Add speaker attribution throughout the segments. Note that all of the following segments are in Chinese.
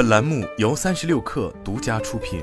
Speaker 1: 本栏目由三十六氪独家出品。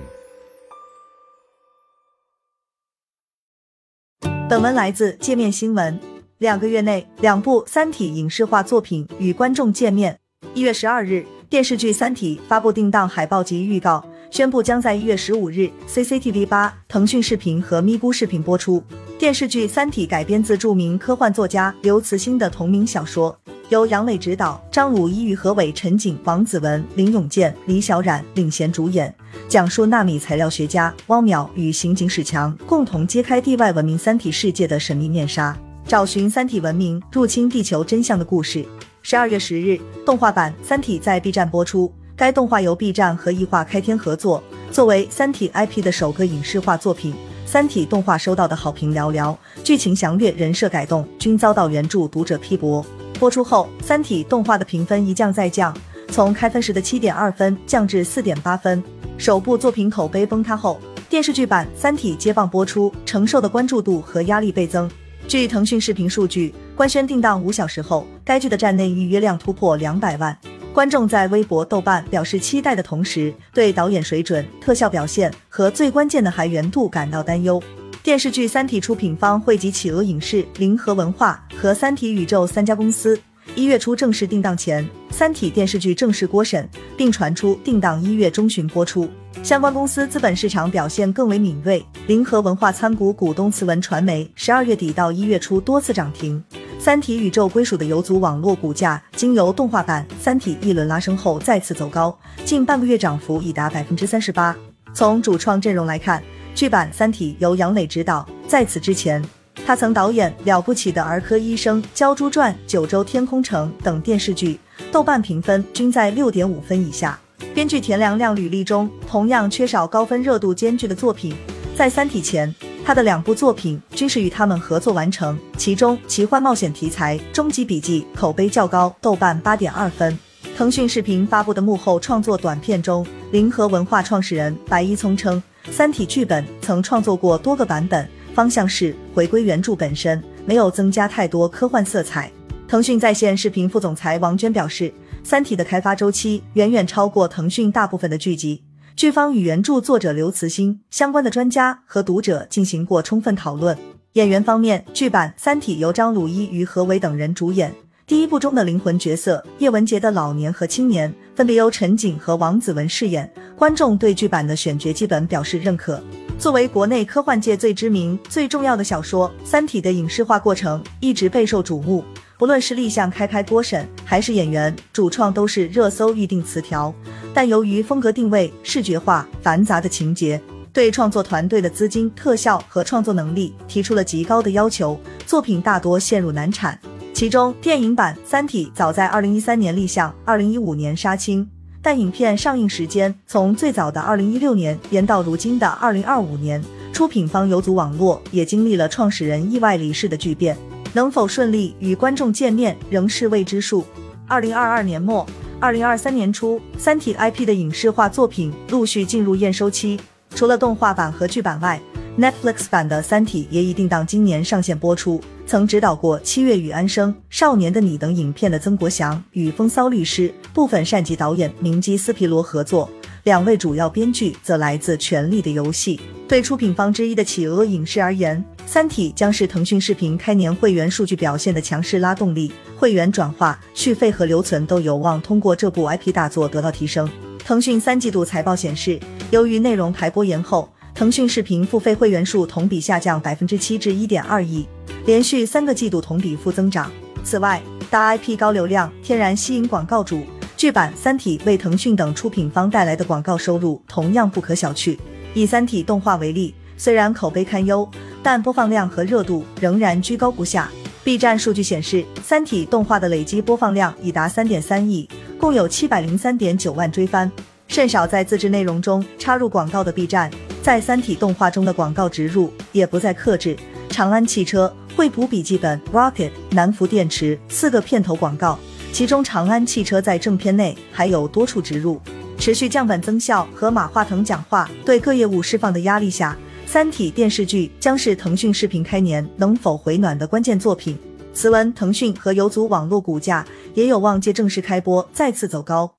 Speaker 2: 本文来自界面新闻。两个月内，两部《三体》影视化作品与观众见面。一月十二日，电视剧《三体》发布定档海报及预告，宣布将在一月十五日 CCTV 八、腾讯视频和咪咕视频播出。电视剧《三体》改编自著名科幻作家刘慈欣的同名小说，由杨磊执导，张鲁一、于和伟、陈瑾、王子文、林永健、李小冉领衔主演，讲述纳米材料学家汪淼与刑警史强共同揭开地外文明三体世界的神秘面纱，找寻三体文明入侵地球真相的故事。十二月十日，动画版《三体》在 B 站播出。该动画由 B 站和异化开天合作，作为《三体》IP 的首个影视化作品。《三体》动画收到的好评寥寥，剧情详略、人设改动均遭到原著读者批驳。播出后，《三体》动画的评分一降再降，从开分时的七点二分降至四点八分。首部作品口碑崩塌后，电视剧版《三体》接棒播出，承受的关注度和压力倍增。据腾讯视频数据，官宣定档五小时后，该剧的站内预约量突破两百万。观众在微博、豆瓣表示期待的同时，对导演水准、特效表现和最关键的还原度感到担忧。电视剧《三体》出品方汇集企鹅影视、银河文化和三体宇宙三家公司，一月初正式定档前，《三体》电视剧正式过审，并传出定档一月中旬播出。相关公司资本市场表现更为敏锐，银河文化参股股东慈文传媒十二月底到一月初多次涨停。三体宇宙归属的游族网络股价，经由动画版《三体》一轮拉升后再次走高，近半个月涨幅已达百分之三十八。从主创阵容来看，剧版《三体》由杨磊执导，在此之前，他曾导演《了不起的儿科医生》《鲛珠传》《九州天空城》等电视剧，豆瓣评分均在六点五分以下。编剧田良亮履历中同样缺少高分热度兼具的作品，在《三体》前。他的两部作品均是与他们合作完成，其中奇幻冒险题材《终极笔记》口碑较高，豆瓣八点二分。腾讯视频发布的幕后创作短片中，灵和文化创始人白一聪称，《三体》剧本曾创作过多个版本，方向是回归原著本身，没有增加太多科幻色彩。腾讯在线视频副总裁王娟表示，《三体》的开发周期远远超过腾讯大部分的剧集。剧方与原著作者刘慈欣、相关的专家和读者进行过充分讨论。演员方面，剧版《三体》由张鲁一、于和伟等人主演。第一部中的灵魂角色叶文洁的老年和青年，分别由陈瑾和王子文饰演。观众对剧版的选角基本表示认可。作为国内科幻界最知名、最重要的小说，《三体》的影视化过程一直备受瞩目。不论是立项开拍播审，还是演员、主创，都是热搜预定词条。但由于风格定位、视觉化、繁杂的情节，对创作团队的资金、特效和创作能力提出了极高的要求，作品大多陷入难产。其中，电影版《三体》早在二零一三年立项，二零一五年杀青，但影片上映时间从最早的二零一六年延到如今的二零二五年。出品方游族网络也经历了创始人意外离世的巨变。能否顺利与观众见面仍是未知数。二零二二年末、二零二三年初，《三体》IP 的影视化作品陆续进入验收期。除了动画版和剧版外，Netflix 版的《三体》也已定档今年上线播出。曾指导过《七月与安生》《少年的你》等影片的曾国祥与《风骚律师》部分善级导演明基斯皮罗合作。两位主要编剧则来自《权力的游戏》。对出品方之一的企鹅影视而言，《三体》将是腾讯视频开年会员数据表现的强势拉动力，会员转化、续费和留存都有望通过这部 IP 大作得到提升。腾讯三季度财报显示，由于内容排播延后，腾讯视频付费会员数同比下降百分之七至一点二亿，连续三个季度同比负增长。此外，大 IP 高流量，天然吸引广告主。剧版《三体》为腾讯等出品方带来的广告收入同样不可小觑。以《三体》动画为例，虽然口碑堪忧，但播放量和热度仍然居高不下。B 站数据显示，《三体》动画的累计播放量已达三点三亿，共有七百零三点九万追番。甚少在自制内容中插入广告的 B 站，在《三体》动画中的广告植入也不再克制。长安汽车、惠普笔记本、Rocket、南孚电池四个片头广告。其中，长安汽车在正片内还有多处植入，持续降本增效和马化腾讲话对各业务释放的压力下，《三体》电视剧将是腾讯视频开年能否回暖的关键作品。此文，腾讯和游族网络股价也有望借正式开播再次走高。